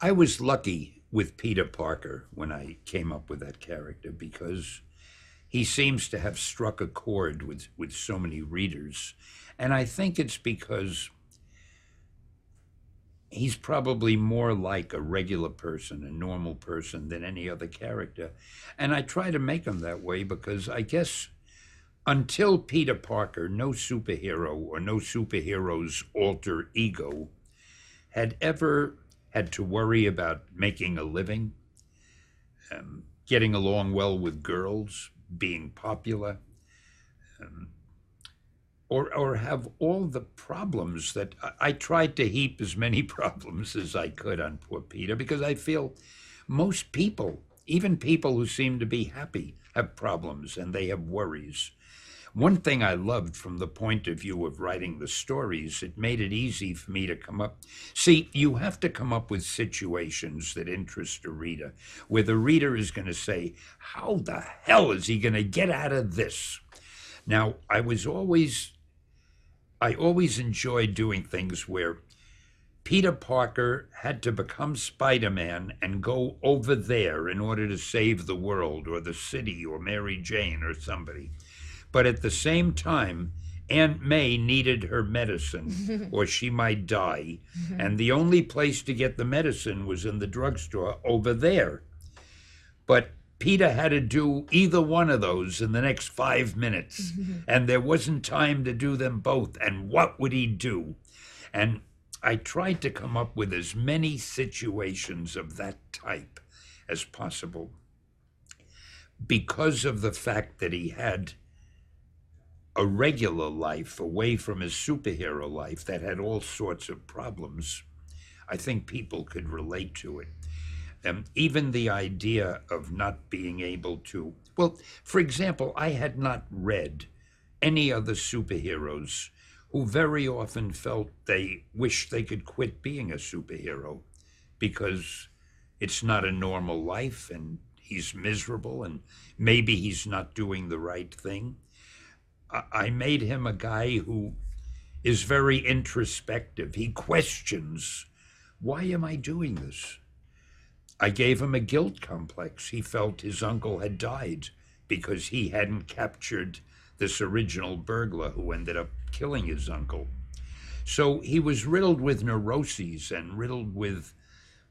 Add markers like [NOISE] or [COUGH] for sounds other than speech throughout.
I was lucky with Peter Parker when I came up with that character because he seems to have struck a chord with, with so many readers. And I think it's because he's probably more like a regular person, a normal person, than any other character. And I try to make him that way because I guess until Peter Parker, no superhero or no superhero's alter ego had ever had to worry about making a living, um, getting along well with girls, being popular. Um, or or have all the problems that I, I, tried to heap as many [LAUGHS] problems as I could on poor Peter because I feel most people, even people who seem to be happy, have problems and they have worries. One thing I loved from the point of view of writing the stories, it made it easy for me to come up. See, you have to come up with situations that interest a reader, where the reader is going to say, How the hell is he going to get out of this? Now, I was always I always enjoyed doing things where Peter Parker had to become Spider Man and go over there in order to save the world or the city or Mary Jane or somebody. But at the same time, Aunt May needed her medicine [LAUGHS] or she might die. Mm-hmm. And the only place to get the medicine was in the drugstore over there. But Peter had to do either one of those in the next five minutes, [LAUGHS] and there wasn't time to do them both. And what would he do? And I tried to come up with as many situations of that type as possible because of the fact that he had a regular life away from his superhero life that had all sorts of problems. I think people could relate to it. Um, even the idea of not being able to, well, for example, I had not read any other superheroes who very often felt they wished they could quit being a superhero because it's not a normal life and he's miserable and maybe he's not doing the right thing. I made him a guy who is very introspective. He questions why am I doing this? I gave him a guilt complex. He felt his uncle had died because he hadn't captured this original burglar who ended up killing his uncle. So he was riddled with neuroses and riddled with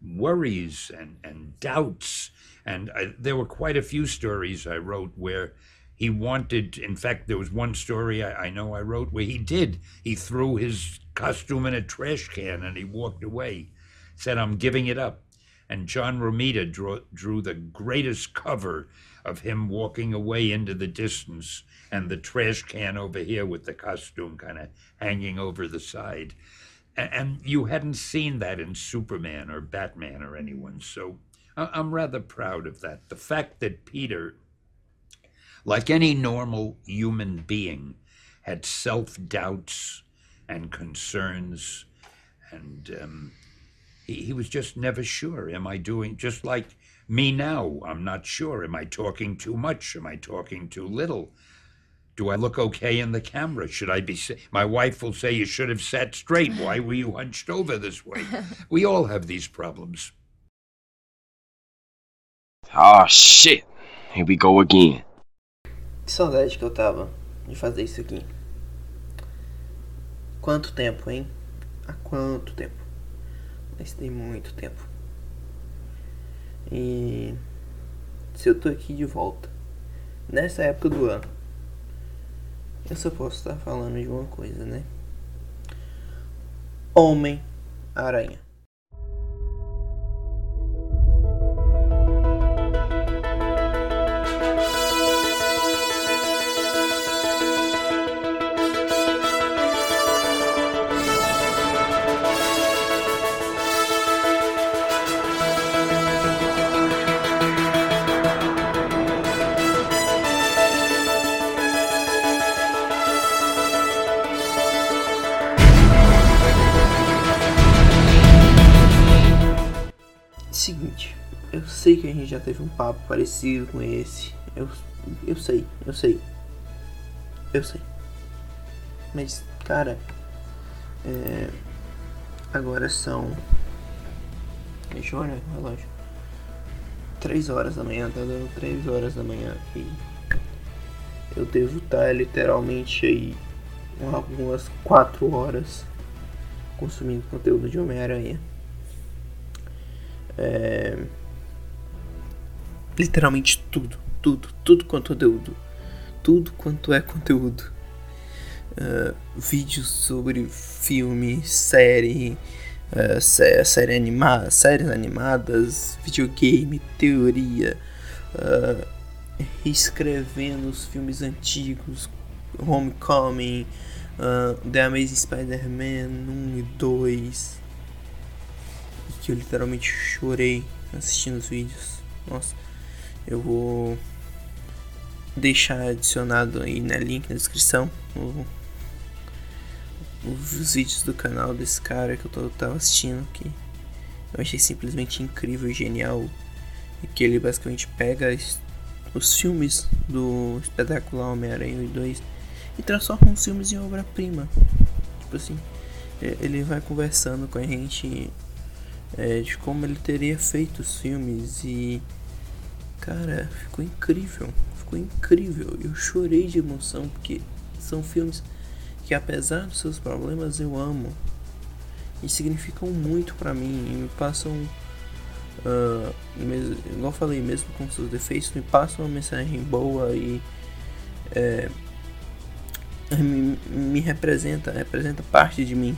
worries and, and doubts. And I, there were quite a few stories I wrote where he wanted, in fact, there was one story I, I know I wrote where he did. He threw his costume in a trash can and he walked away, said, I'm giving it up. And John Romita drew, drew the greatest cover of him walking away into the distance and the trash can over here with the costume kind of hanging over the side. And, and you hadn't seen that in Superman or Batman or anyone. So I'm rather proud of that. The fact that Peter, like any normal human being, had self doubts and concerns and um, he, he was just never sure. Am I doing just like me now? I'm not sure. Am I talking too much? Am I talking too little? Do I look okay in the camera? Should I be? My wife will say you should have sat straight. Why were you hunched over this way? [LAUGHS] We all have these problems. Oh shit! Here we go again. Que saudade que eu tava de fazer isso aqui. Quanto tempo, hein? Há quanto tempo? Mas tem muito tempo. E se eu tô aqui de volta, nessa época do ano, eu só posso estar falando de uma coisa, né? Homem-Aranha. Já teve um papo parecido com esse. Eu, eu sei, eu sei. Eu sei. Mas, cara, é, agora são Deixa eu olhar o relógio. 3 horas da manhã, tá dando 3 horas da manhã aqui. Eu devo estar literalmente aí algumas 4 horas consumindo conteúdo de Homem-Aranha. É... Literalmente tudo, tudo, tudo quanto conteúdo. Tudo quanto é conteúdo. Uh, vídeos sobre filme, série, uh, sé série animada, séries animadas, videogame, teoria, uh, reescrevendo os filmes antigos, Homecoming, uh, The Amazing Spider-Man 1 e 2. Que eu literalmente chorei assistindo os vídeos. Nossa, eu vou deixar adicionado aí na link na descrição o, os vídeos do canal desse cara que eu tô, tava assistindo que eu achei simplesmente incrível e genial e que ele basicamente pega os filmes do espetacular Homem-Aranha 2 e transforma os filmes em obra-prima. Tipo assim, ele vai conversando com a gente é, de como ele teria feito os filmes e. Cara, ficou incrível. Ficou incrível. Eu chorei de emoção porque são filmes que, apesar dos seus problemas, eu amo e significam muito para mim e me passam. Uh, mesmo, igual falei, mesmo com seus defeitos, me passam uma mensagem boa e. É, me, me representa, representa parte de mim.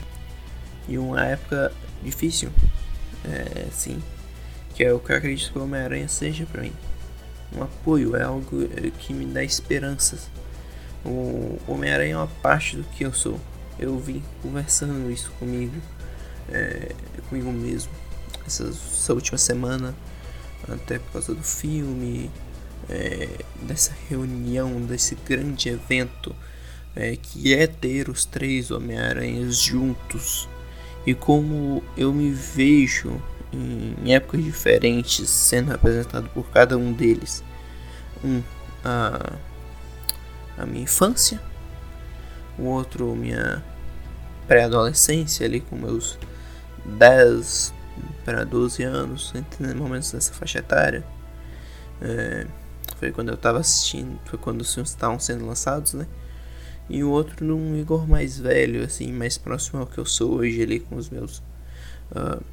E uma época difícil, é, sim, que é o que eu acredito que o Homem-Aranha seja para mim. Um apoio, é algo é, que me dá esperanças. O Homem-Aranha é uma parte do que eu sou. Eu vim conversando isso comigo, é, comigo mesmo, essa, essa, última semana, até por causa do filme, é, dessa reunião, desse grande evento é, que é ter os três Homem-Aranhas juntos e como eu me vejo em épocas diferentes sendo representado por cada um deles. Um, a, a minha infância, o outro, minha pré-adolescência, ali com meus 10 para 12 anos, entre momentos dessa faixa etária. É, foi quando eu estava assistindo, foi quando os filmes estavam sendo lançados, né? e o outro num Igor mais velho, assim, mais próximo ao que eu sou hoje ali com os meus uh,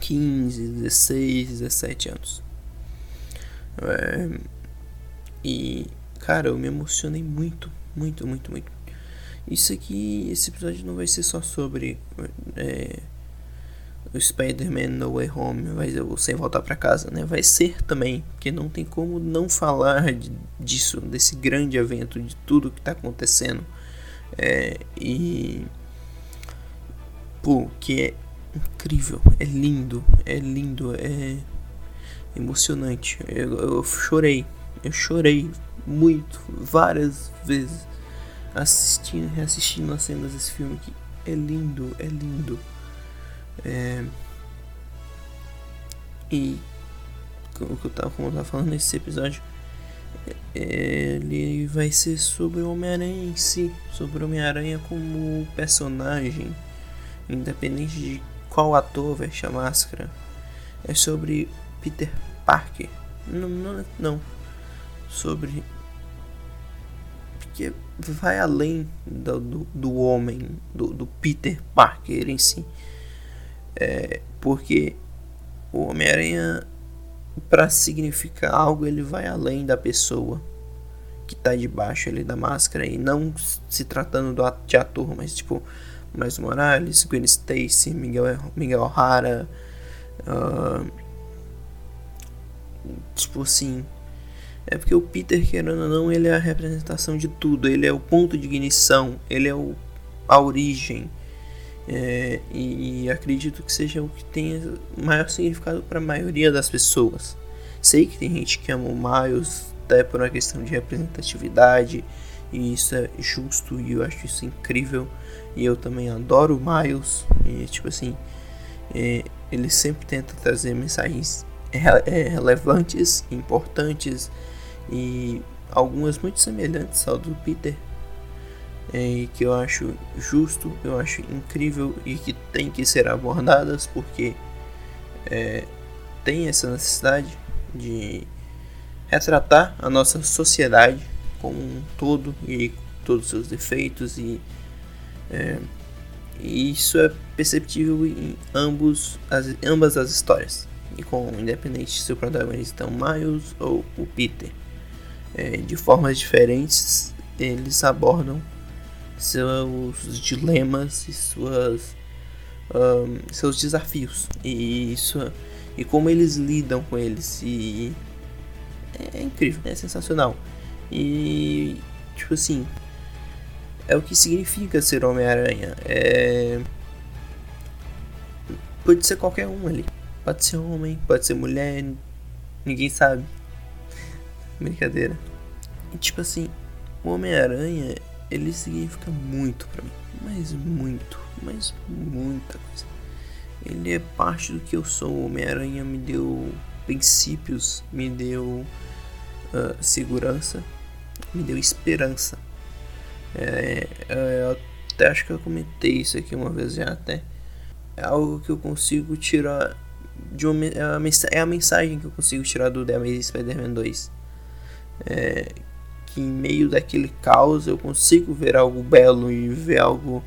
15, 16, 17 anos. É, e, cara, eu me emocionei muito, muito, muito, muito. Isso aqui, esse episódio não vai ser só sobre é, o Spider-Man No Way Home, vai, ou Sem Voltar para Casa, né? Vai ser também, porque não tem como não falar de, disso, desse grande evento, de tudo que tá acontecendo. É, e. Pô, que é incrível, é lindo, é lindo, é emocionante. Eu, eu chorei, eu chorei muito, várias vezes, assistindo, reassistindo as cenas desse filme que é lindo, é lindo. É... E como eu tava, como eu tava falando nesse episódio, é, ele vai ser sobre o Homem-Aranha em si, sobre o Homem-Aranha como personagem, independente de qual ator veste a máscara. É sobre Peter Parker. Não, não, não. Sobre. Porque vai além do, do, do homem, do, do Peter Parker em si. É, porque o Homem-Aranha, para significar algo, ele vai além da pessoa que tá debaixo ali da máscara. E não se tratando do, de ator, mas tipo, Miles Morales, Gwen Stacy, Miguel, Miguel O'Hara. Uh, tipo assim. É porque o Peter, querendo ou não, ele é a representação de tudo. Ele é o ponto de ignição. Ele é o, a origem. É, e acredito que seja o que tenha maior significado para a maioria das pessoas. Sei que tem gente que ama o Miles até por uma questão de representatividade, e isso é justo e eu acho isso incrível. E eu também adoro o Miles, e tipo assim, é, ele sempre tenta trazer mensagens é, relevantes, importantes e algumas muito semelhantes ao do Peter. É, que eu acho justo, eu acho incrível e que tem que ser abordadas porque é, tem essa necessidade de retratar a nossa sociedade como um todo e todos os seus defeitos e, é, e isso é perceptível em ambos as, ambas as histórias. E com independente se o protagonista é o Miles ou o Peter. É, de formas diferentes eles abordam seus dilemas e suas um, seus desafios. E isso e como eles lidam com eles. E é, é incrível, é sensacional e tipo assim é o que significa ser Homem-Aranha. É... Pode ser qualquer um ali. Pode ser homem, pode ser mulher, ninguém sabe. Brincadeira. E tipo assim, o Homem-Aranha, ele significa muito para mim. Mas muito, mas muita coisa. Ele é parte do que eu sou. O Homem-Aranha me deu princípios, me deu uh, segurança, me deu esperança. É, é, eu até acho que eu comentei isso aqui uma vez já até. É algo que eu consigo tirar de uma, é, a, é mensagem que eu consigo tirar do The Amazing Spider-Man 2. É, que em meio daquele caos eu consigo ver algo belo e ver algo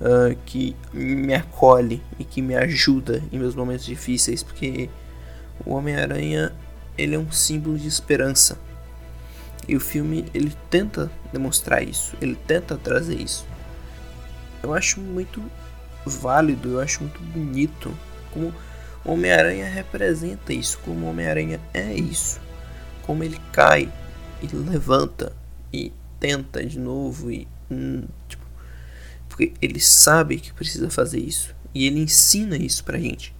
uh, que me acolhe e que me ajuda em meus momentos difíceis, porque o Homem-Aranha ele é um símbolo de esperança. E o filme ele tenta demonstrar isso, ele tenta trazer isso. Eu acho muito válido, eu acho muito bonito como Homem-Aranha representa isso, como Homem-Aranha é isso, como ele cai e levanta e tenta de novo e hum, tipo, porque ele sabe que precisa fazer isso e ele ensina isso pra gente.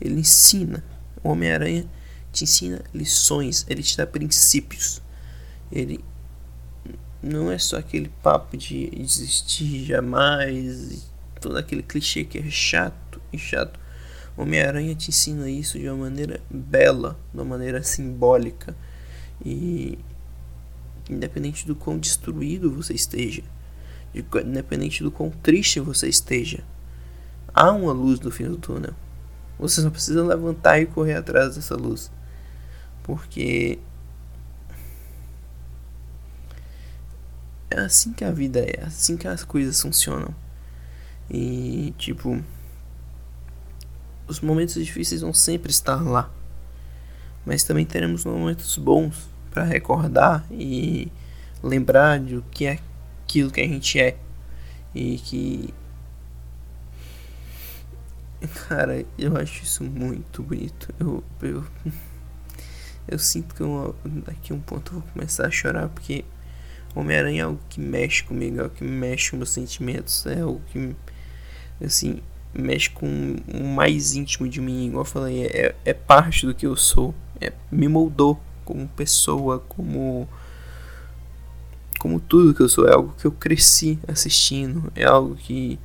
Ele ensina. O Homem-Aranha te ensina lições, ele te dá princípios ele não é só aquele papo de desistir jamais, todo aquele clichê que é chato e chato. Homem-Aranha te ensina isso de uma maneira bela, de uma maneira simbólica e independente do quão destruído você esteja, independente do quão triste você esteja, há uma luz no fim do túnel. Você só precisa levantar e correr atrás dessa luz. Porque é assim que a vida é, é assim que as coisas funcionam. E tipo, os momentos difíceis vão sempre estar lá. Mas também teremos momentos bons para recordar e lembrar de o que é aquilo que a gente é. E que Cara, eu acho isso muito bonito. Eu, eu, [LAUGHS] eu sinto que eu, daqui a um ponto eu vou começar a chorar porque Homem-Aranha é algo que mexe comigo, é algo que mexe com meus sentimentos, é algo que, assim, mexe com o mais íntimo de mim, igual eu falei, é, é parte do que eu sou, é, me moldou como pessoa, como como tudo que eu sou, é algo que eu cresci assistindo, é algo que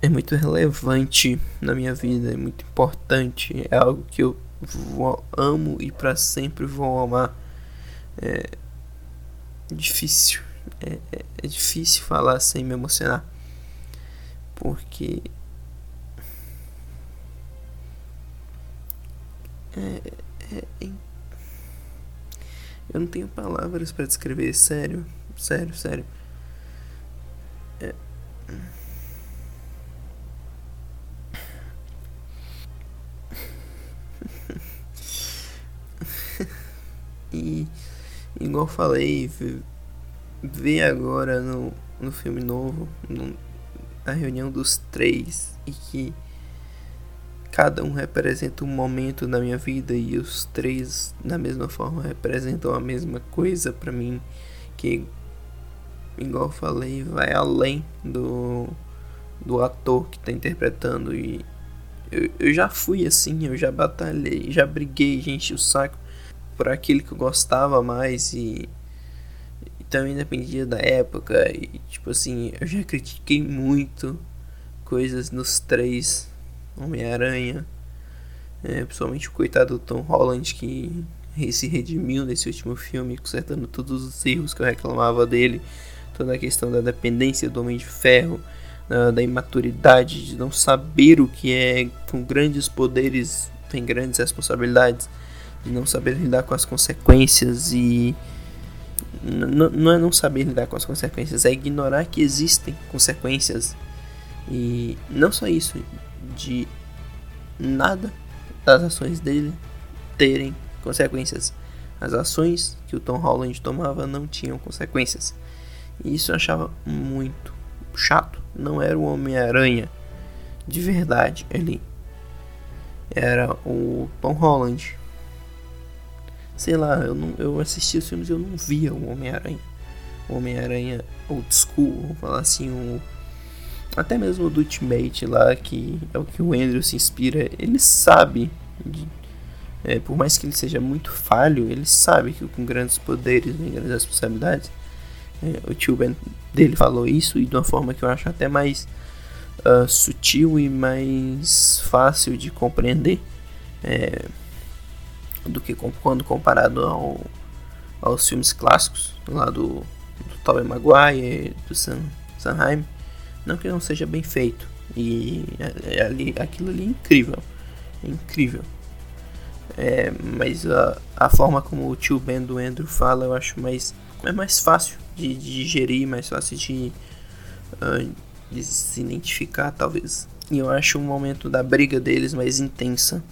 é muito relevante na minha vida, é muito importante, é algo que eu vou, amo e para sempre vou amar é difícil. É, é, é difícil falar sem me emocionar. Porque. É, é, é, eu não tenho palavras para descrever, sério, sério, sério. É... [LAUGHS] e Igual falei, ver agora no, no filme novo, no, a reunião dos três, e que cada um representa um momento da minha vida e os três da mesma forma representam a mesma coisa para mim que igual falei vai além do do ator que está interpretando e eu, eu já fui assim eu já batalhei já briguei gente o saco por aquilo que eu gostava mais e, e também dependia da época. E tipo assim, eu já critiquei muito coisas nos três Homem-Aranha, é, principalmente o coitado do Tom Holland que se redimiu nesse último filme, consertando todos os erros que eu reclamava dele, toda a questão da dependência do Homem de Ferro, uh, da imaturidade, de não saber o que é com grandes poderes tem grandes responsabilidades, de não saber lidar com as consequências e não é não saber lidar com as consequências, é ignorar que existem consequências e não só isso, de nada das ações dele terem consequências. As ações que o Tom Holland tomava não tinham consequências. E isso eu achava muito chato. Não era o Homem-Aranha de verdade ali. Era o Tom Holland. Sei lá, eu, não, eu assisti os filmes e eu não via o Homem-Aranha. O Homem-Aranha old school, vamos falar assim, o até mesmo o do Ultimate lá, que é o que o Andrew se inspira, ele sabe, de, é, por mais que ele seja muito falho, ele sabe que com grandes poderes vem grandes responsabilidades. É, o tio Ben dele falou isso e de uma forma que eu acho até mais uh, sutil e mais fácil de compreender é, do que quando comparado ao, aos filmes clássicos lá do, do Tobey Maguire, do Sam, Sanheim. Não que não seja bem feito. E é, é ali, aquilo ali é incrível. É incrível. É, mas a, a forma como o tio Ben do Andrew fala eu acho mais, é mais fácil de, de digerir, mais fácil de, uh, de se identificar, talvez. E eu acho o momento da briga deles mais intensa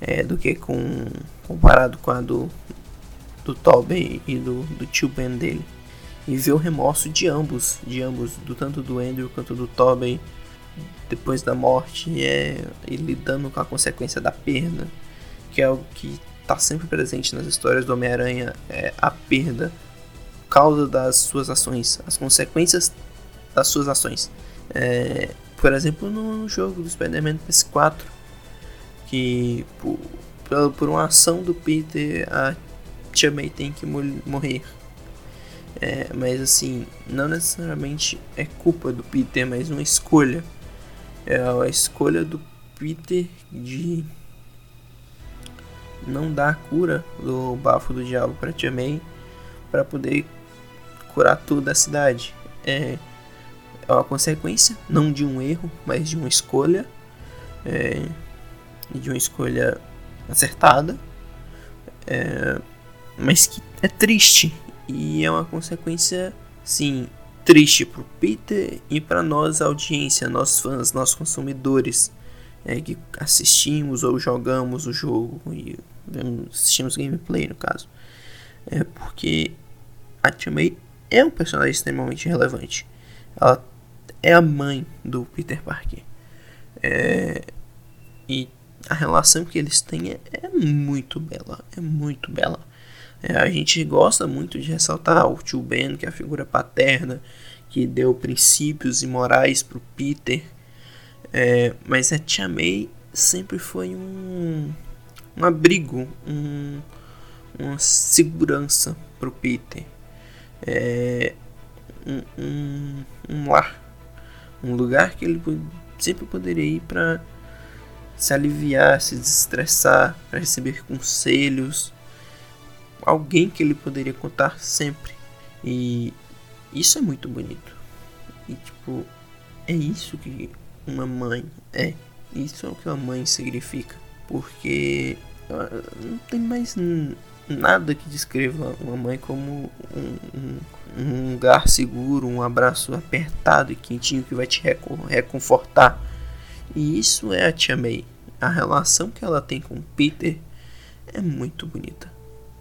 é, do que com comparado com a do, do Tobey e do, do tio Ben dele e ver o remorso de ambos, de ambos, do tanto do Andrew quanto do Tobey depois da morte, é ele lidando com a consequência da perda, que é algo que está sempre presente nas histórias do Homem-Aranha, é a perda causa das suas ações, as consequências das suas ações. É, por exemplo, no jogo do Spider-Man PS4, que por, por uma ação do Peter, a Tia May tem que morrer. É, mas assim, não necessariamente é culpa do Peter, mas uma escolha. É a escolha do Peter de não dar a cura do bafo do diabo para Tia May para poder curar toda a cidade. É, é uma consequência, não de um erro, mas de uma escolha. É, de uma escolha acertada. É, mas que é triste e é uma consequência, sim, triste pro Peter e para nós, audiência, nós fãs, nós consumidores, é, que assistimos ou jogamos o jogo e assistimos gameplay no caso. É porque a Tia May é um personagem extremamente relevante. Ela é a mãe do Peter Parker. É, e a relação que eles têm é, é muito bela. É muito bela. É, a gente gosta muito de ressaltar o tio Ben, que é a figura paterna, que deu princípios e morais para o Peter. É, mas a Tia May sempre foi um, um abrigo, um, uma segurança para o Peter. É, um, um, um lar, um lugar que ele sempre poderia ir para se aliviar, se desestressar, para receber conselhos alguém que ele poderia contar sempre. E isso é muito bonito. E tipo, é isso que uma mãe é. Isso é o que uma mãe significa. Porque não tem mais nada que descreva uma mãe como um, um, um, lugar seguro, um abraço apertado e quentinho que vai te reconfortar. E isso é a Tia May. A relação que ela tem com Peter é muito bonita.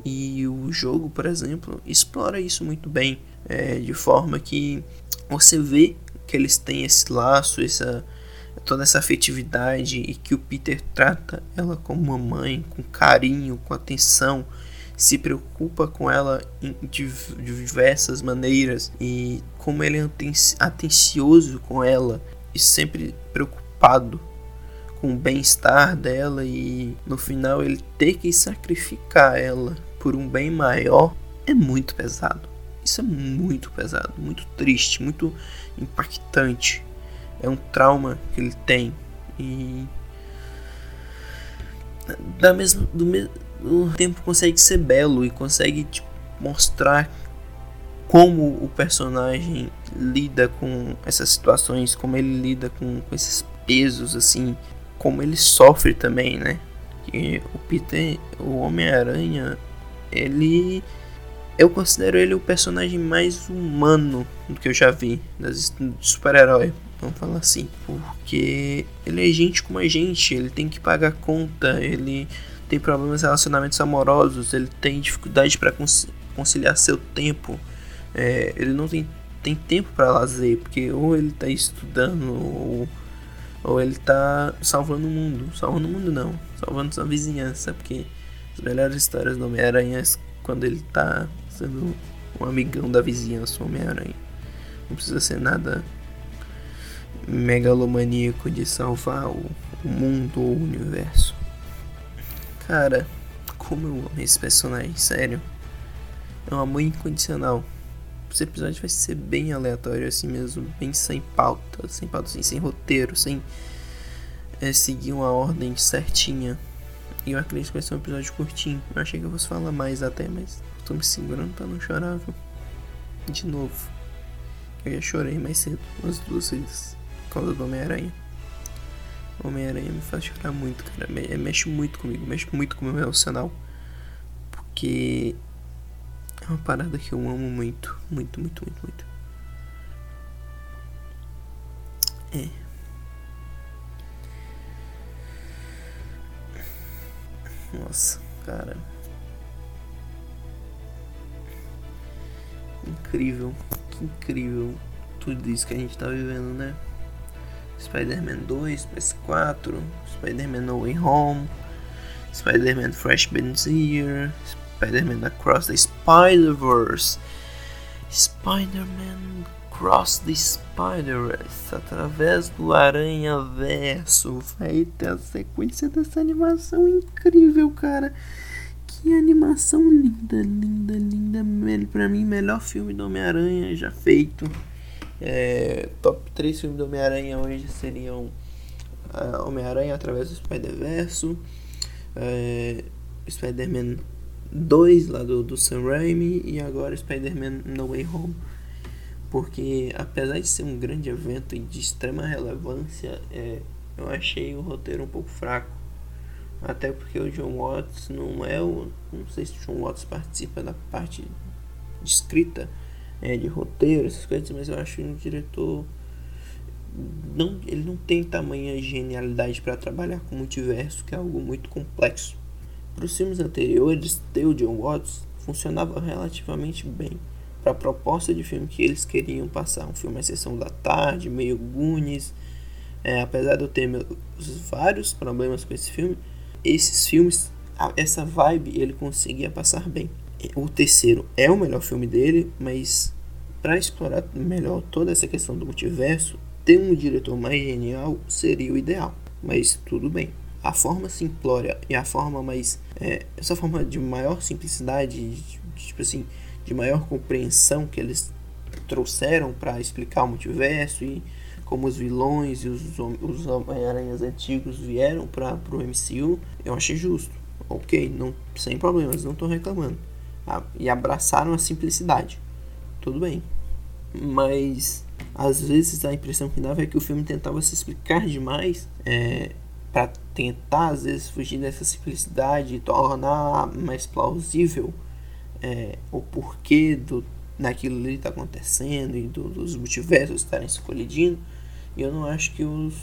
E o jogo, por exemplo, explora isso muito bem, é, de forma que você vê que eles têm esse laço, essa toda essa afetividade e que o Peter trata ela como uma mãe, com carinho, com atenção, se preocupa com ela de diversas maneiras e como ele é atencioso com ela e sempre preocupado com o bem-estar dela e no final ele ter que sacrificar ela por um bem maior é muito pesado. Isso é muito pesado, muito triste, muito impactante. É um trauma que ele tem e da mesmo do mesmo tempo consegue ser belo e consegue tipo, mostrar como o personagem lida com essas situações, como ele lida com, com esses pesos, assim, como ele sofre também, né? Que o Peter, o Homem-Aranha, ele. Eu considero ele o personagem mais humano do que eu já vi das super-herói, vamos falar assim. Porque ele é gente como a gente, ele tem que pagar conta, ele tem problemas relacionamentos amorosos, ele tem dificuldade para conciliar seu tempo é, ele não tem, tem tempo para lazer, porque ou ele tá estudando, ou, ou ele tá salvando o mundo. Salvando o mundo não, salvando sua vizinhança, porque as melhores histórias do Homem-Aranha é quando ele tá sendo um amigão da vizinhança, o Homem-Aranha. Não precisa ser nada megalomaníaco de salvar o, o mundo ou o universo. Cara, como eu amo esse personagem, sério. É um amor incondicional. Esse episódio vai ser bem aleatório assim mesmo, bem sem pauta, sem pauta assim, sem roteiro, sem é, seguir uma ordem certinha. E eu acredito que vai ser um episódio curtinho. Eu achei que eu fosse falar mais até, mas tô me segurando pra não chorar, viu? De novo. Eu já chorei mais cedo, umas duas vezes, por causa do Homem-Aranha. Homem-Aranha me faz chorar muito, cara. Mexe muito comigo, mexe muito com o meu emocional. Porque é uma parada que eu amo muito, muito, muito, muito, muito. É. Nossa, cara. Incrível, que incrível tudo isso que a gente tá vivendo, né? Spider-Man 2, PS4, Spider-Man No Way Home, Spider-Man Freshman Year, Spider-Man Across the Spider-Verse. Spider-Man Cross the Spider-Verse através do Aranha Verso. Vai ter a sequência dessa animação incrível, cara. Que animação linda, linda, linda. Pra mim, melhor filme do Homem-Aranha já feito. É, top 3 filmes do Homem-Aranha hoje seriam uh, Homem-Aranha através do Spider-Verso, uh, Spider-Man 2 lá do, do Sam Raimi e agora Spider-Man No Way Home. Porque apesar de ser um grande evento e de extrema relevância, é, eu achei o roteiro um pouco fraco. Até porque o John Watts não é o. Não sei se o John Watts participa da parte de escrita, é, de roteiro, essas coisas, mas eu acho um diretor. Não, ele não tem tamanha genialidade para trabalhar com multiverso, que é algo muito complexo. Para os filmes anteriores, The John Watts funcionava relativamente bem para a proposta de filme que eles queriam passar. Um filme à sessão da tarde, meio Goonies. É, apesar de eu ter meus, vários problemas com esse filme, esses filmes, essa vibe ele conseguia passar bem. O terceiro é o melhor filme dele, mas para explorar melhor toda essa questão do multiverso, ter um diretor mais genial seria o ideal. Mas tudo bem a forma simplória e a forma mais. É, essa forma de maior simplicidade, de, de, tipo assim, de maior compreensão que eles trouxeram para explicar o multiverso e como os vilões e os, os Homem-Aranhas antigos vieram para o MCU, eu achei justo. Ok, não, sem problemas, não estou reclamando. Ah, e abraçaram a simplicidade. Tudo bem. Mas às vezes a impressão que dava é que o filme tentava se explicar demais. É, para tentar às vezes fugir dessa simplicidade e tornar mais plausível é, o porquê do daquilo ali está acontecendo e do, dos multiversos estarem se colidindo. E eu não acho que os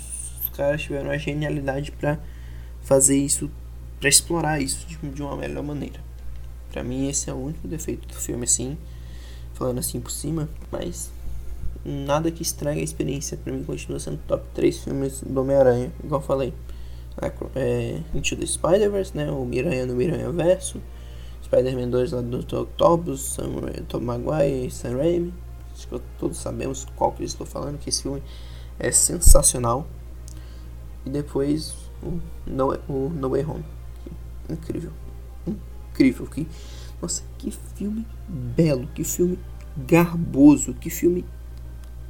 caras tiveram a genialidade para fazer isso, para explorar isso de, de uma melhor maneira. Para mim esse é o único defeito do filme assim, falando assim por cima, mas nada que estrague a experiência. Para mim continua sendo top 3 filmes do Homem-Aranha, igual eu falei é, Into the Spider-Verse, né? O Miranha no Miranha Verso. Spider-Man 2 lá do Octopus, Tom Maguire e Sam Raimi. Acho que todos sabemos qual que eu estou falando, que esse filme é sensacional. E depois o No, o no Way Home. Incrível. Incrível. Que, nossa, que filme belo, que filme garboso, que filme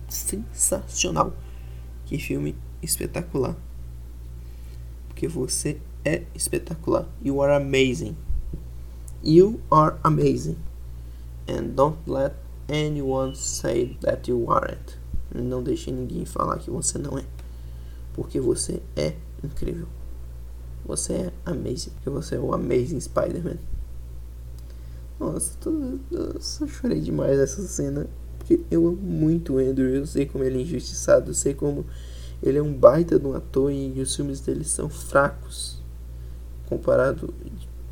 sensacional. Que filme espetacular porque você é espetacular. You are amazing. You are amazing. And don't let anyone say that you aren't. Não deixe ninguém falar que você não é. Porque você é incrível. Você é amazing. Porque você é o Amazing Spider-Man. Nossa, tô, eu só chorei demais essa cena. Porque eu amo muito o Andrew. Eu sei como ele é injustiçado. Eu sei como ele é um baita de um ator e os filmes dele são fracos comparado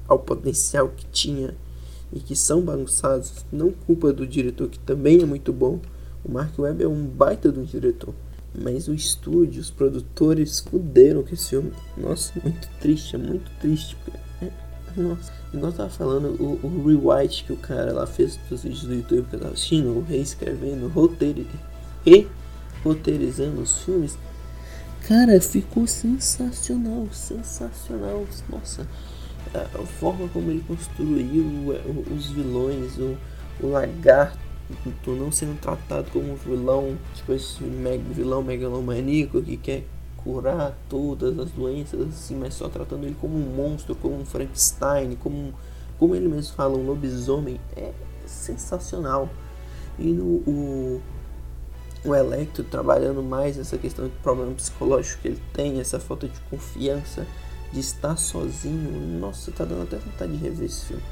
ao potencial que tinha e que são bagunçados, não culpa do diretor que também é muito bom. O Mark Webb é um baita do diretor, mas o estúdio, os produtores fuderam com esse filme. Nossa, muito triste, é muito triste. É, nossa, igual eu tava falando, o, o rewrite que o cara lá fez dos vídeos do YouTube que eu tava assistindo, reescrevendo, roteiro, e roteirizando os filmes, Cara, ficou sensacional, sensacional. Nossa, a forma como ele construiu os vilões, o, o lagarto não sendo tratado como um vilão, tipo esse mega, vilão megalomaníaco que quer curar todas as doenças, assim, mas só tratando ele como um monstro, como um Frankenstein, como, como ele mesmo fala, um lobisomem, é sensacional. E no, o, o Electro trabalhando mais essa questão de problema psicológico que ele tem, essa falta de confiança, de estar sozinho. Nossa, tá dando até vontade de rever esse filme,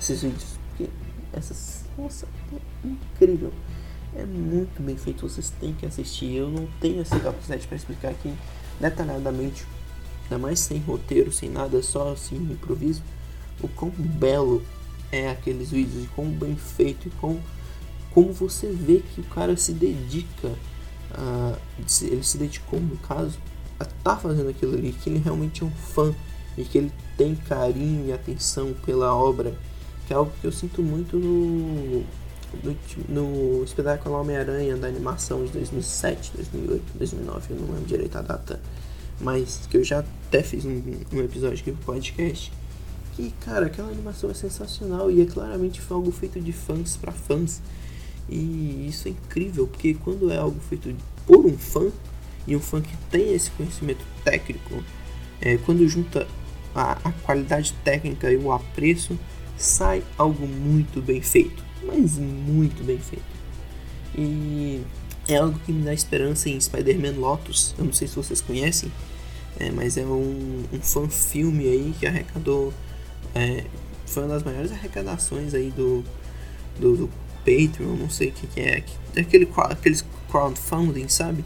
esses vídeos, porque essas, nossa, é incrível. É muito bem feito, vocês têm que assistir. Eu não tenho essa capacidade para explicar aqui detalhadamente, ainda mais sem roteiro, sem nada, só assim improviso, o quão belo é aqueles vídeos, e quão bem feito e quão como você vê que o cara se dedica, a, ele se dedicou no caso, a estar tá fazendo aquilo ali, que ele realmente é um fã e que ele tem carinho e atenção pela obra, que é algo que eu sinto muito no, no, no espetáculo Homem-Aranha da animação de 2007, 2008, 2009, eu não lembro direito a data, mas que eu já até fiz um, um episódio aqui pro podcast. Que, cara, aquela animação é sensacional e é claramente algo feito de fãs para fãs. E isso é incrível, porque quando é algo feito por um fã, e um fã que tem esse conhecimento técnico, é, quando junta a, a qualidade técnica e o apreço, sai algo muito bem feito, mas muito bem feito. E é algo que me dá esperança em Spider-Man Lotus. Eu não sei se vocês conhecem, é, mas é um, um fan-filme aí que arrecadou. É, foi uma das maiores arrecadações aí do, do, do Patreon, não sei o que, que é, aquele, aqueles crowdfunding, sabe?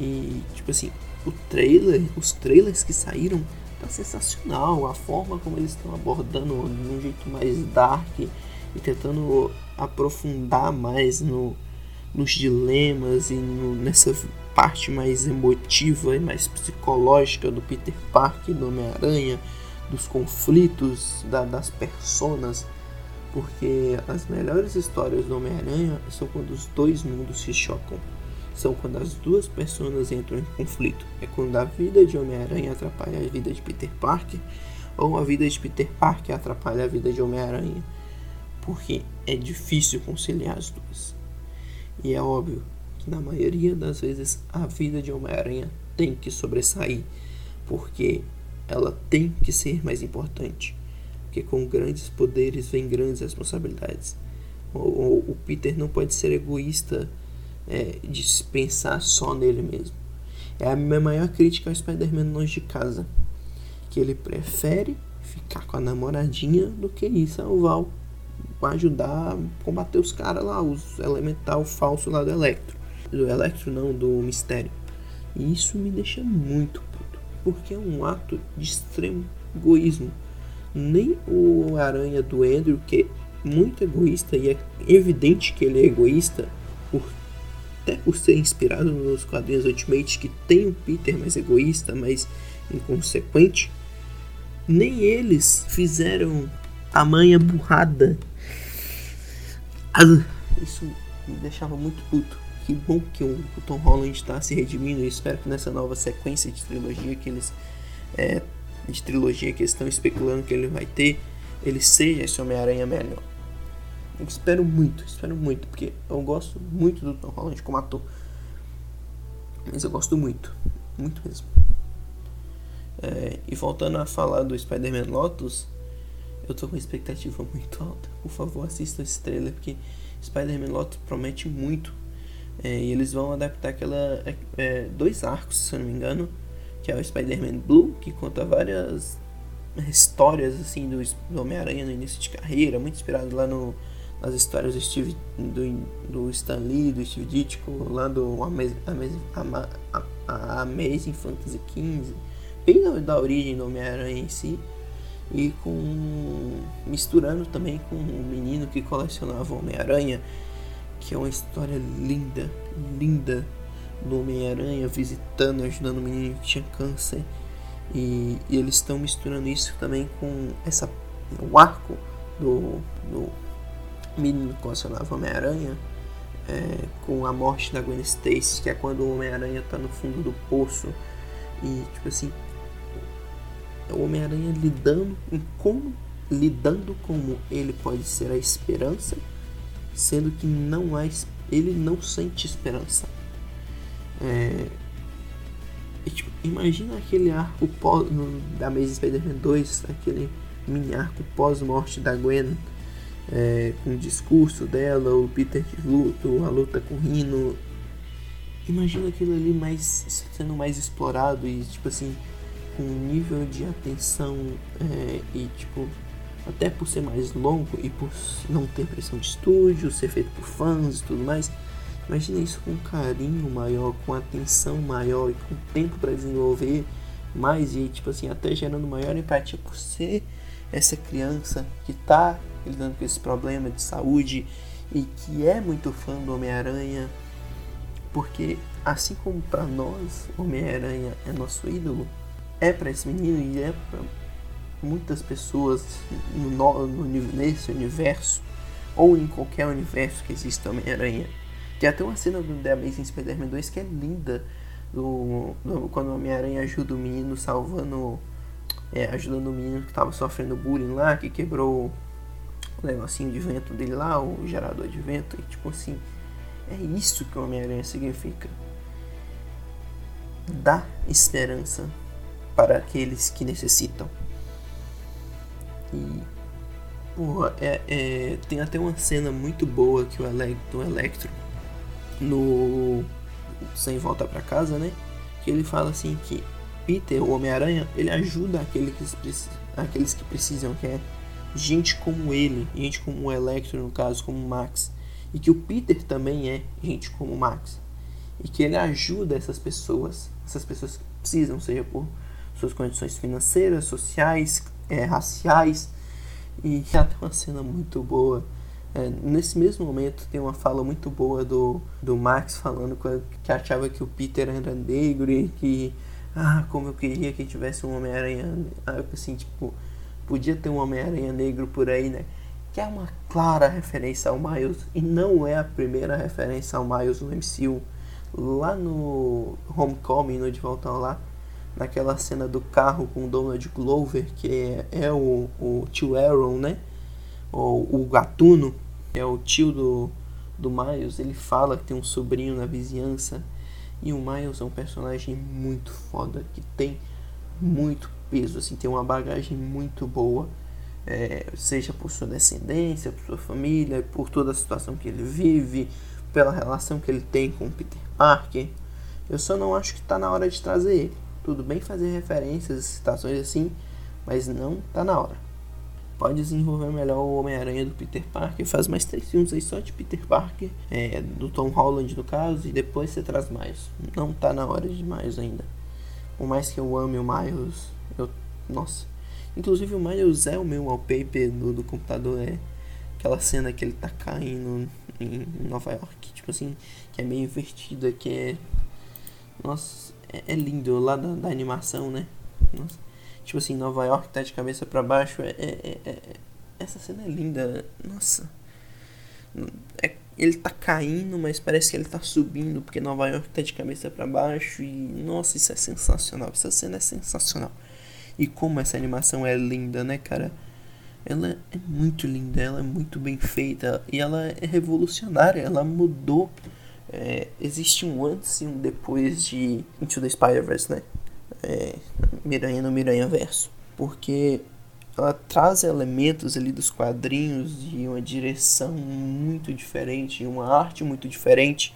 E tipo assim, o trailer, os trailers que saíram tá sensacional, a forma como eles estão abordando de um jeito mais dark e tentando aprofundar mais no, nos dilemas e no, nessa parte mais emotiva e mais psicológica do Peter Parker, do Homem-Aranha, dos conflitos da, das personas porque as melhores histórias do Homem-Aranha são quando os dois mundos se chocam. São quando as duas pessoas entram em conflito. É quando a vida de Homem-Aranha atrapalha a vida de Peter Parker, ou a vida de Peter Parker atrapalha a vida de Homem-Aranha. Porque é difícil conciliar as duas. E é óbvio que na maioria das vezes a vida de Homem-Aranha tem que sobressair, porque ela tem que ser mais importante porque com grandes poderes vem grandes responsabilidades. O, o, o Peter não pode ser egoísta é, de pensar só nele mesmo. É a minha maior crítica ao Spider-Man longe de casa. Que ele prefere ficar com a namoradinha do que ir salvar, ajudar a combater os caras lá, os elemental falso lá do Electro. Do Electro não, do Mistério. E isso me deixa muito puto. Porque é um ato de extremo egoísmo nem o Aranha do Andrew, que é muito egoísta e é evidente que ele é egoísta, por, até por ser inspirado nos quadrinhos Ultimate, que tem um Peter mais egoísta, mais inconsequente, nem eles fizeram a manha burrada. Isso me deixava muito puto. Que bom que o, Tom Holland está se redimindo e espero que nessa nova sequência de trilogia que eles é, de trilogia que estão especulando que ele vai ter, ele seja esse Homem-Aranha melhor. Eu espero muito, espero muito, porque eu gosto muito do Tom Holland como ator. Mas eu gosto muito, muito mesmo. É, e voltando a falar do Spider-Man Lotus, eu tô com expectativa muito alta. Por favor, assista esse trailer, porque Spider-Man Lotus promete muito. É, e eles vão adaptar aquela é, é, dois arcos, se eu não me engano, que é o Spider-Man Blue, que conta várias histórias assim do, Homem-Aranha no início de carreira, muito inspirado lá no, nas histórias do Steve do, do Stan Lee, do Steve Ditko, lá do Amazing, Fantasy XV, bem da, da origem do Homem-Aranha em si e com misturando também com um menino que colecionava Homem-Aranha, que é uma história linda, linda do Homem-Aranha visitando, ajudando o menino que tinha câncer. E, e eles estão misturando isso também com essa o arco do, do menino que colecionava Homem-Aranha é, com a morte da Gwen Stacy, que é quando o Homem-Aranha está no fundo do poço e tipo assim o Homem-Aranha lidando como lidando como ele pode ser a esperança, sendo que não há ele não sente esperança. É, e, tipo, imagina aquele arco pós, no, da Amazing Spider-Man 2, aquele mini arco pós-morte da Gwen, é, com o discurso dela, o Peter de luto, a luta com o Rino. Imagina aquilo ali mais sendo mais explorado e tipo assim, com um nível de atenção é, e tipo até por ser mais longo e por não ter pressão de estúdio, ser feito por fãs e tudo mais, imagina isso com carinho maior, com atenção maior e com tempo para desenvolver mais e tipo assim até gerando maior empatia por ser essa criança que tá lidando com esse problema de saúde e que é muito fã do Homem-Aranha, porque assim como para nós Homem-Aranha é nosso ídolo, é para esse menino e é para muitas pessoas no, no, nesse universo ou em qualquer universo que exista Homem-Aranha. Tem até uma cena do The Amazing Spider-Man 2 que é linda, do, do quando o Homem-Aranha ajuda o menino salvando, é, ajudando o menino que estava sofrendo bullying lá, que quebrou o negocinho de vento dele lá, o gerador de vento, e tipo assim, é isso que o Homem-Aranha significa. Dá esperança para aqueles que necessitam. E porra, é, é, tem até uma cena muito boa que o Electro, o Electro no sem volta para casa, né? Que ele fala assim que Peter, o Homem-Aranha, ele ajuda aqueles que, aqueles que precisam, que é gente como ele, gente como o Electro no caso, como o Max, e que o Peter também é gente como o Max, e que ele ajuda essas pessoas, essas pessoas que precisam, seja por suas condições financeiras, sociais, é, raciais. E até uma cena muito boa. É, nesse mesmo momento tem uma fala muito boa do, do Max falando que achava que o Peter era negro e que ah, como eu queria que tivesse um Homem-Aranha assim, tipo, podia ter um Homem-Aranha negro por aí, né? Que é uma clara referência ao Miles e não é a primeira referência ao Miles no MCU. Lá no Homecoming, no De Volta Lá, naquela cena do carro com o Donald Glover, que é, é o, o tio Aaron, né? O Gatuno, é o tio do, do Miles, ele fala que tem um sobrinho na vizinhança. E o Miles é um personagem muito foda, que tem muito peso, assim, tem uma bagagem muito boa. É, seja por sua descendência, por sua família, por toda a situação que ele vive, pela relação que ele tem com o Peter Parker. Eu só não acho que está na hora de trazer ele. Tudo bem fazer referências, citações assim, mas não tá na hora. Pode desenvolver melhor o Homem-Aranha do Peter Parker, faz mais três filmes aí só de Peter Parker, é, do Tom Holland no caso, e depois você traz mais. Não tá na hora de mais ainda. Por mais que eu ame o Miles, eu. Nossa. Inclusive o Miles é o meu wallpaper do, do computador, é aquela cena que ele tá caindo em Nova York, tipo assim, que é meio invertida, que é. Nossa, é, é lindo lá da, da, animação, né? Nossa. Tipo assim, Nova York tá de cabeça para baixo. É, é, é, é, essa cena é linda. Nossa. É, ele tá caindo, mas parece que ele tá subindo, porque Nova York tá de cabeça para baixo. E nossa, isso é sensacional. Essa cena é sensacional. E como essa animação é linda, né, cara? Ela é muito linda, ela é muito bem feita e ela é revolucionária. Ela mudou é, existe um antes e um depois de Into the Spider-Verse, né? É, Miranha no Miranha Verso. Porque ela traz elementos ali dos quadrinhos de uma direção muito diferente, uma arte muito diferente,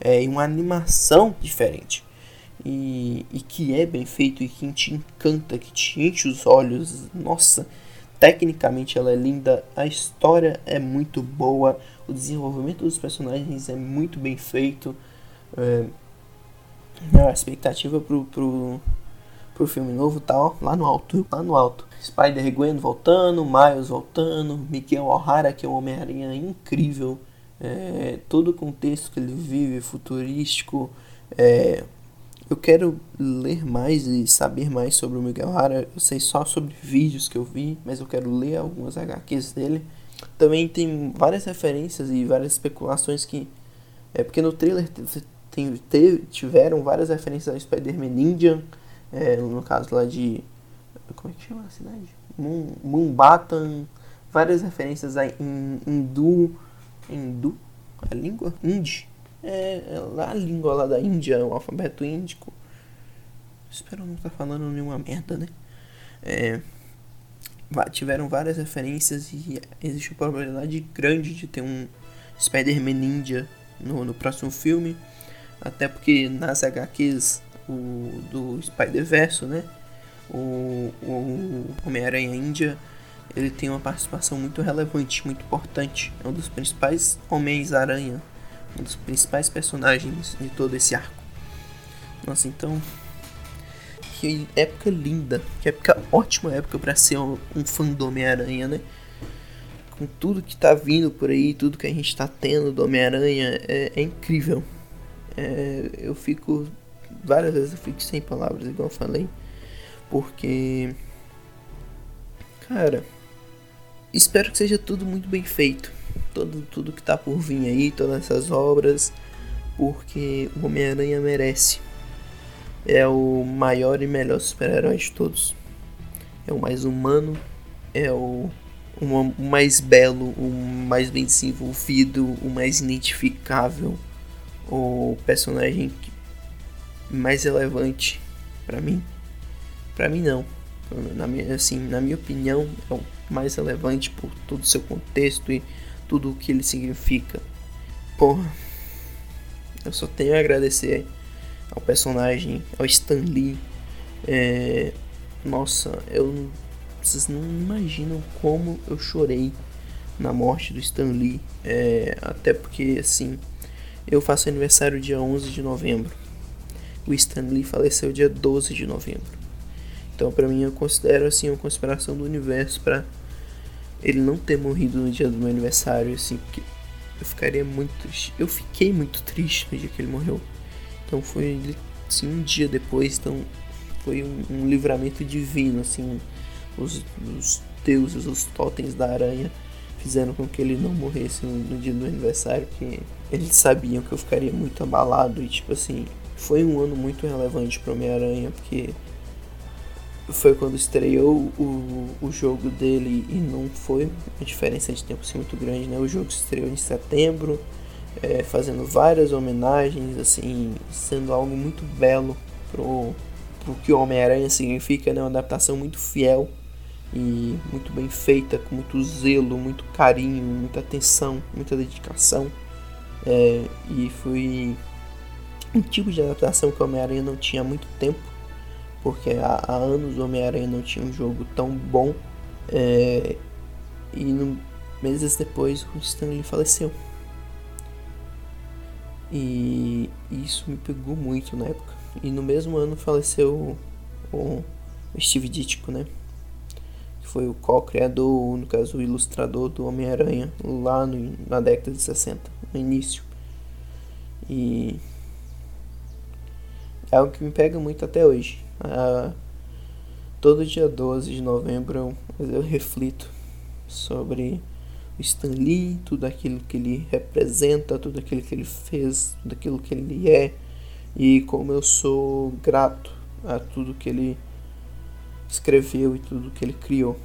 é, e uma animação diferente. E, e que é bem feito e que te encanta, que te enche os olhos. Nossa, tecnicamente ela é linda, a história é muito boa, o desenvolvimento dos personagens é muito bem feito. É, a expectativa pro, pro filme novo ó, lá no alto, lá no alto. Spider-Gwen voltando, Miles voltando, Miguel O'Hara, que é um Homem-Aranha incrível. É, todo o contexto que ele vive, futurístico. É, eu quero ler mais e saber mais sobre o Miguel O'Hara. Eu sei só sobre vídeos que eu vi, mas eu quero ler algumas HQs dele. Também tem várias referências e várias especulações que. É porque no trailer tem, tiveram várias referências ao Spider-Man Ninja, é, no caso lá de. Como é que chama a cidade? Moon, Moonbatan, várias referências a in, hindu. Hindu? A língua? Hindi. É, é lá a língua lá da Índia, o alfabeto índico. Espero não estar tá falando nenhuma merda, né? É, tiveram várias referências e existe uma probabilidade grande de ter um Spider-Man Ninja no, no próximo filme. Até porque nas HQs o, do Spider-Verse, né? O, o Homem-Aranha Índia ele tem uma participação muito relevante, muito importante. É um dos principais Homens-Aranha, um dos principais personagens de todo esse arco. Nossa, então. Que época linda, que época ótima época para ser um, um fã do Homem-Aranha, né? Com tudo que tá vindo por aí, tudo que a gente tá tendo do Homem-Aranha, é, é incrível. É, eu fico. Várias vezes eu fico sem palavras, igual eu falei. Porque. Cara. Espero que seja tudo muito bem feito. Todo, tudo que tá por vir aí, todas essas obras. Porque o Homem-Aranha merece. É o maior e melhor super-herói de todos. É o mais humano. É o, o mais belo, o mais bem desenvolvido, o mais identificável o personagem mais relevante para mim. Para mim não. Na minha, assim, na minha opinião, é o mais relevante por todo o seu contexto e tudo o que ele significa. Porra. Eu só tenho a agradecer ao personagem, ao Stan Lee. É, nossa, eu vocês não imaginam como eu chorei na morte do Stan Lee. É, até porque assim, eu faço aniversário dia 11 de novembro. O Stanley faleceu dia 12 de novembro. Então, para mim, eu considero assim uma conspiração do universo para ele não ter morrido no dia do meu aniversário, assim, porque eu ficaria muito triste. Eu fiquei muito triste no dia que ele morreu. Então, foi assim um dia depois, então foi um, um livramento divino, assim, os, os deuses, os totens da aranha fizeram com que ele não morresse no, no dia do aniversário, que eles sabiam que eu ficaria muito abalado e tipo assim, foi um ano muito relevante para Homem-Aranha, porque foi quando estreou o, o jogo dele e não foi uma diferença de tempo assim muito grande, né? O jogo estreou em setembro, é, fazendo várias homenagens, assim, sendo algo muito belo pro, pro que o Homem-Aranha significa, né? Uma adaptação muito fiel e muito bem feita, com muito zelo, muito carinho, muita atenção, muita dedicação. É, e foi um tipo de adaptação que o Homem-Aranha não tinha há muito tempo, porque há, há anos o Homem-Aranha não tinha um jogo tão bom. É, e no, meses depois o Stanley faleceu. E isso me pegou muito na época. E no mesmo ano faleceu o, o Steve Ditko, né? foi o co-criador, no caso o ilustrador do Homem-Aranha, lá no, na década de 60, no início. E é algo que me pega muito até hoje. Ah, todo dia 12 de novembro eu, eu reflito sobre o Stan Lee, tudo aquilo que ele representa, tudo aquilo que ele fez, tudo aquilo que ele é e como eu sou grato a tudo que ele escreveu e tudo que ele criou.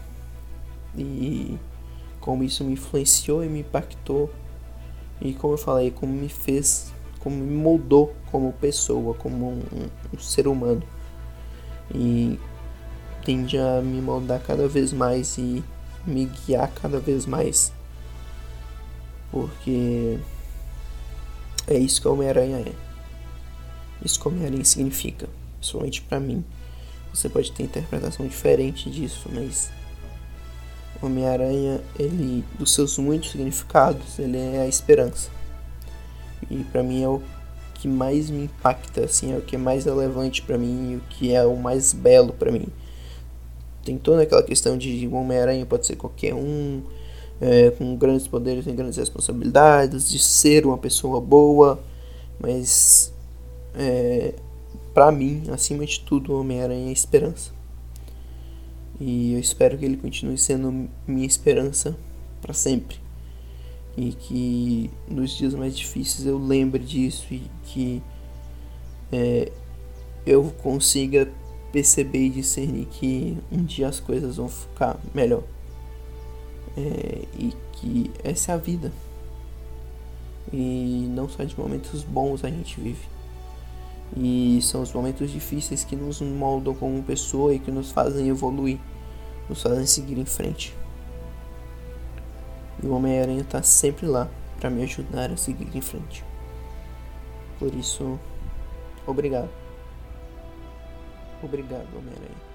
E como isso me influenciou e me impactou. E como eu falei, como me fez, como me moldou como pessoa, como um, um ser humano. E tende a me moldar cada vez mais e me guiar cada vez mais. Porque é isso que o Homem-Aranha é. Isso que o Homem-Aranha significa, principalmente para mim. Você pode ter interpretação diferente disso, mas Homem-Aranha, ele, dos seus muitos significados, ele é a esperança. E para mim é o que mais me impacta, assim, é o que é mais relevante para mim, o que é o mais belo para mim. Tem toda aquela questão de o Homem-Aranha pode ser qualquer um, é, com grandes poderes e grandes responsabilidades, de ser uma pessoa boa, mas é, para mim, acima de tudo, o Homem-Aranha é esperança. E eu espero que ele continue sendo minha esperança para sempre. E que nos dias mais difíceis eu lembre disso e que é, eu consiga perceber e discernir que um dia as coisas vão ficar melhor. É, e que essa é a vida. E não só de momentos bons a gente vive. E são os momentos difíceis que nos moldam como pessoa e que nos fazem evoluir, nos fazem seguir em frente. E o Homem-Aranha está sempre lá para me ajudar a seguir em frente. Por isso, obrigado. Obrigado, Homem-Aranha.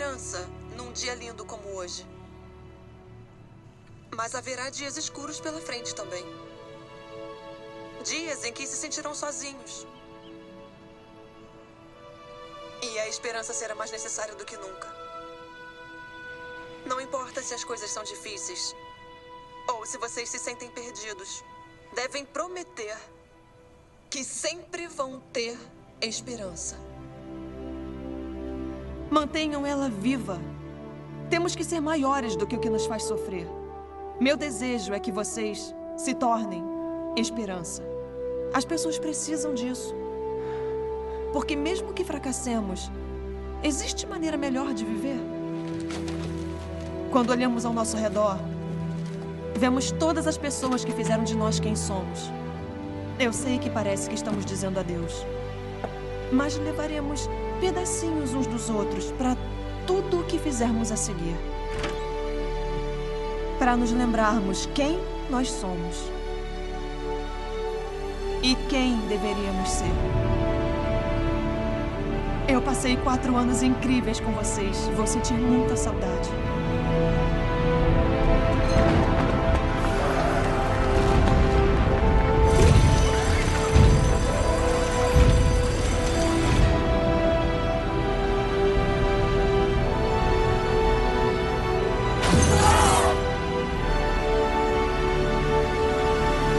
Esperança num dia lindo como hoje. Mas haverá dias escuros pela frente também. Dias em que se sentirão sozinhos. E a esperança será mais necessária do que nunca. Não importa se as coisas são difíceis ou se vocês se sentem perdidos, devem prometer que sempre vão ter esperança. Mantenham ela viva. Temos que ser maiores do que o que nos faz sofrer. Meu desejo é que vocês se tornem esperança. As pessoas precisam disso. Porque, mesmo que fracassemos, existe maneira melhor de viver. Quando olhamos ao nosso redor, vemos todas as pessoas que fizeram de nós quem somos. Eu sei que parece que estamos dizendo adeus, mas levaremos pedacinhos uns dos outros para tudo o que fizermos a seguir. Para nos lembrarmos quem nós somos e quem deveríamos ser. Eu passei quatro anos incríveis com vocês. Vou sentir muita saudade.